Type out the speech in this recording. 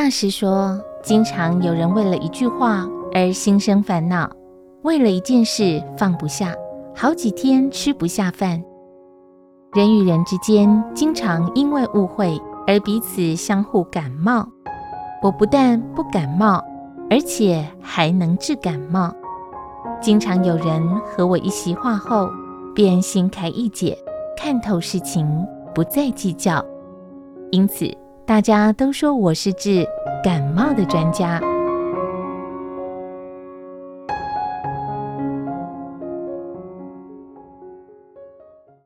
大师说，经常有人为了一句话而心生烦恼，为了一件事放不下，好几天吃不下饭。人与人之间经常因为误会而彼此相互感冒。我不但不感冒，而且还能治感冒。经常有人和我一席话后，便心开意解，看透事情，不再计较。因此，大家都说我是治感冒的专家。